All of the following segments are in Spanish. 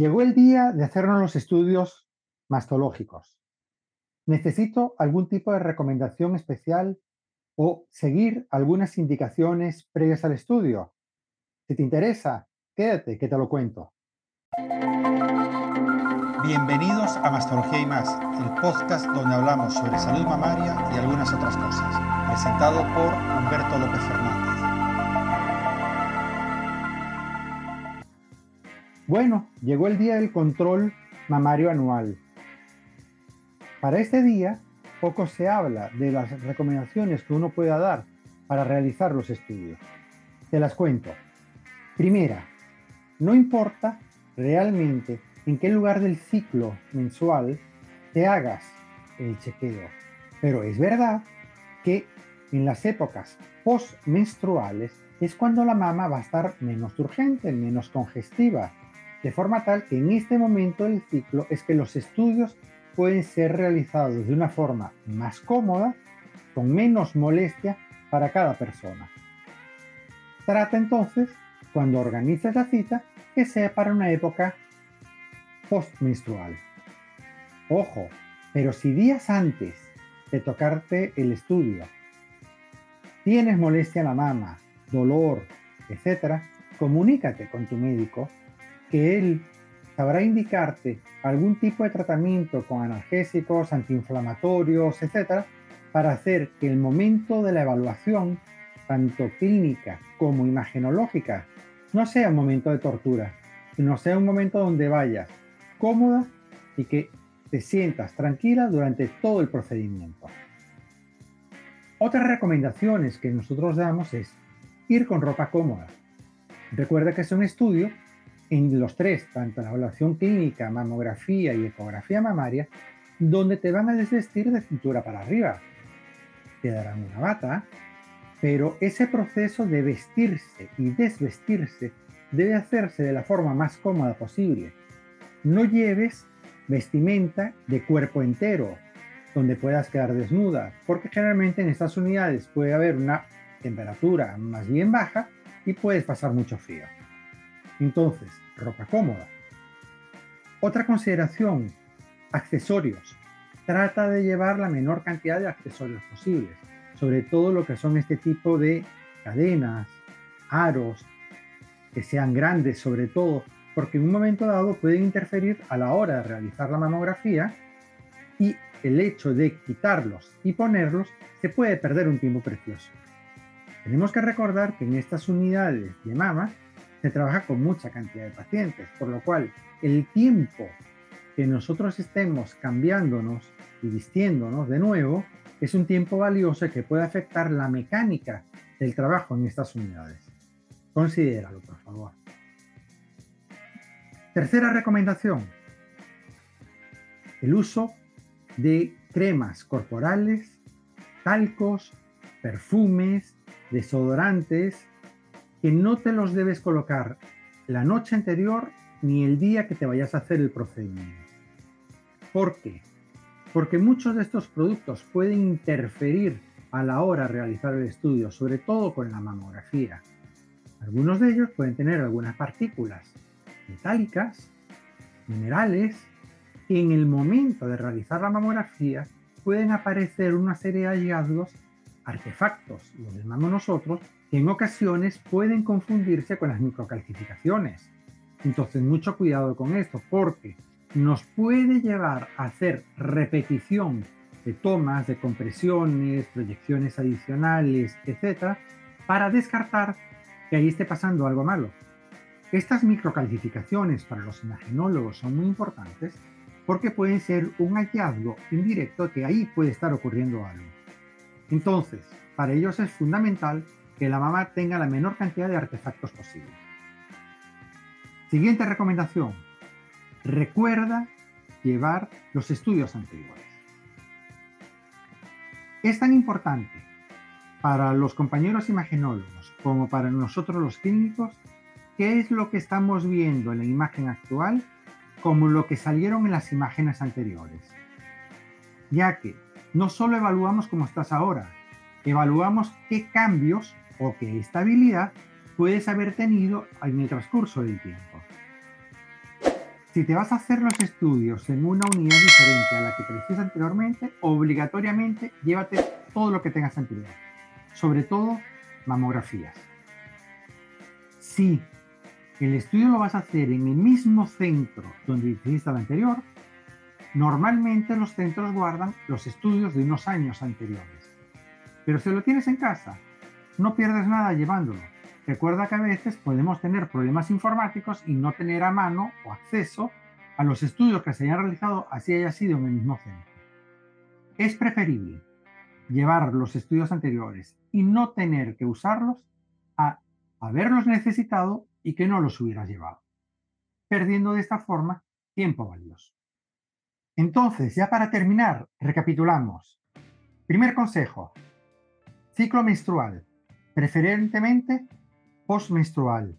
Llegó el día de hacernos los estudios mastológicos. Necesito algún tipo de recomendación especial o seguir algunas indicaciones previas al estudio. Si te interesa, quédate que te lo cuento. Bienvenidos a Mastología y más, el podcast donde hablamos sobre salud mamaria y algunas otras cosas, presentado por Humberto López Fernández. Bueno, llegó el día del control mamario anual. Para este día, poco se habla de las recomendaciones que uno pueda dar para realizar los estudios. Te las cuento. Primera, no importa realmente en qué lugar del ciclo mensual te hagas el chequeo, pero es verdad que en las épocas postmenstruales es cuando la mama va a estar menos urgente, menos congestiva, de forma tal que en este momento del ciclo es que los estudios pueden ser realizados de una forma más cómoda, con menos molestia para cada persona. Trata entonces, cuando organices la cita, que sea para una época postmenstrual. Ojo, pero si días antes de tocarte el estudio tienes molestia en la mama, dolor, etc., comunícate con tu médico que él sabrá indicarte algún tipo de tratamiento con analgésicos, antiinflamatorios, etcétera, para hacer que el momento de la evaluación, tanto clínica como imagenológica, no sea un momento de tortura, sino sea un momento donde vayas cómoda y que te sientas tranquila durante todo el procedimiento. Otras recomendaciones que nosotros damos es ir con ropa cómoda. Recuerda que es un estudio en los tres, tanto la evaluación clínica, mamografía y ecografía mamaria, donde te van a desvestir de cintura para arriba. Te darán una bata, pero ese proceso de vestirse y desvestirse debe hacerse de la forma más cómoda posible. No lleves vestimenta de cuerpo entero, donde puedas quedar desnuda, porque generalmente en estas unidades puede haber una temperatura más bien baja y puedes pasar mucho frío. Entonces, ropa cómoda. Otra consideración, accesorios. Trata de llevar la menor cantidad de accesorios posibles, sobre todo lo que son este tipo de cadenas, aros, que sean grandes sobre todo, porque en un momento dado pueden interferir a la hora de realizar la mamografía y el hecho de quitarlos y ponerlos se puede perder un tiempo precioso. Tenemos que recordar que en estas unidades de mama se trabaja con mucha cantidad de pacientes, por lo cual el tiempo que nosotros estemos cambiándonos y vistiéndonos de nuevo es un tiempo valioso que puede afectar la mecánica del trabajo en estas unidades. Considéralo, por favor. Tercera recomendación. El uso de cremas corporales, talcos, perfumes, desodorantes que no te los debes colocar la noche anterior ni el día que te vayas a hacer el procedimiento. ¿Por qué? Porque muchos de estos productos pueden interferir a la hora de realizar el estudio, sobre todo con la mamografía. Algunos de ellos pueden tener algunas partículas metálicas, minerales, y en el momento de realizar la mamografía pueden aparecer una serie de hallazgos, artefactos, los llamamos nosotros, que en ocasiones pueden confundirse con las microcalcificaciones. Entonces, mucho cuidado con esto, porque nos puede llevar a hacer repetición de tomas, de compresiones, proyecciones adicionales, etcétera, para descartar que ahí esté pasando algo malo. Estas microcalcificaciones para los imagenólogos son muy importantes porque pueden ser un hallazgo indirecto que ahí puede estar ocurriendo algo. Entonces, para ellos es fundamental que la mamá tenga la menor cantidad de artefactos posible. Siguiente recomendación. Recuerda llevar los estudios anteriores. Es tan importante para los compañeros imagenólogos como para nosotros los clínicos qué es lo que estamos viendo en la imagen actual como lo que salieron en las imágenes anteriores. Ya que no solo evaluamos cómo estás ahora, evaluamos qué cambios o qué estabilidad puedes haber tenido en el transcurso del tiempo. Si te vas a hacer los estudios en una unidad diferente a la que te anteriormente, obligatoriamente llévate todo lo que tengas anterior, sobre todo mamografías. Si el estudio lo vas a hacer en el mismo centro donde hiciste el anterior, normalmente los centros guardan los estudios de unos años anteriores. Pero si lo tienes en casa, no pierdes nada llevándolo. Recuerda que a veces podemos tener problemas informáticos y no tener a mano o acceso a los estudios que se hayan realizado así haya sido en el mismo centro. Es preferible llevar los estudios anteriores y no tener que usarlos a haberlos necesitado y que no los hubieras llevado, perdiendo de esta forma tiempo valioso. Entonces, ya para terminar, recapitulamos. Primer consejo, ciclo menstrual, preferentemente postmenstrual.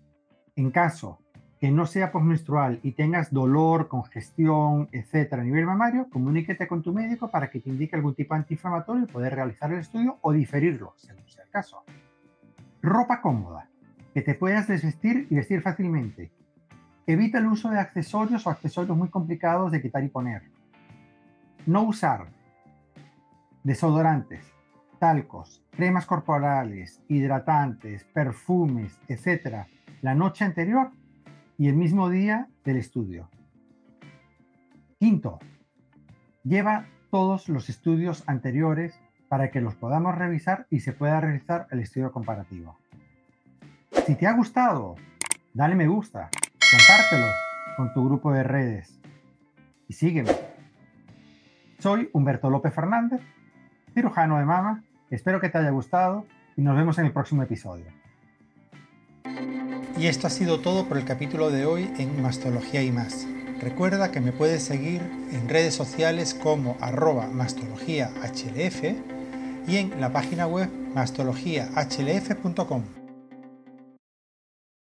En caso que no sea postmenstrual y tengas dolor, congestión, etcétera, a nivel mamario, comuníquete con tu médico para que te indique algún tipo antiinflamatorio y poder realizar el estudio o diferirlo, según sea el caso. Ropa cómoda, que te puedas desvestir y vestir fácilmente. Evita el uso de accesorios o accesorios muy complicados de quitar y poner. No usar desodorantes, talcos, cremas corporales, hidratantes, perfumes, etcétera, la noche anterior y el mismo día del estudio. Quinto, lleva todos los estudios anteriores para que los podamos revisar y se pueda realizar el estudio comparativo. Si te ha gustado, dale me gusta, compártelo con tu grupo de redes y sígueme. Soy Humberto López Fernández, cirujano de mama. Espero que te haya gustado y nos vemos en el próximo episodio. Y esto ha sido todo por el capítulo de hoy en Mastología y más. Recuerda que me puedes seguir en redes sociales como arroba mastologiahlf y en la página web mastologiahlf.com.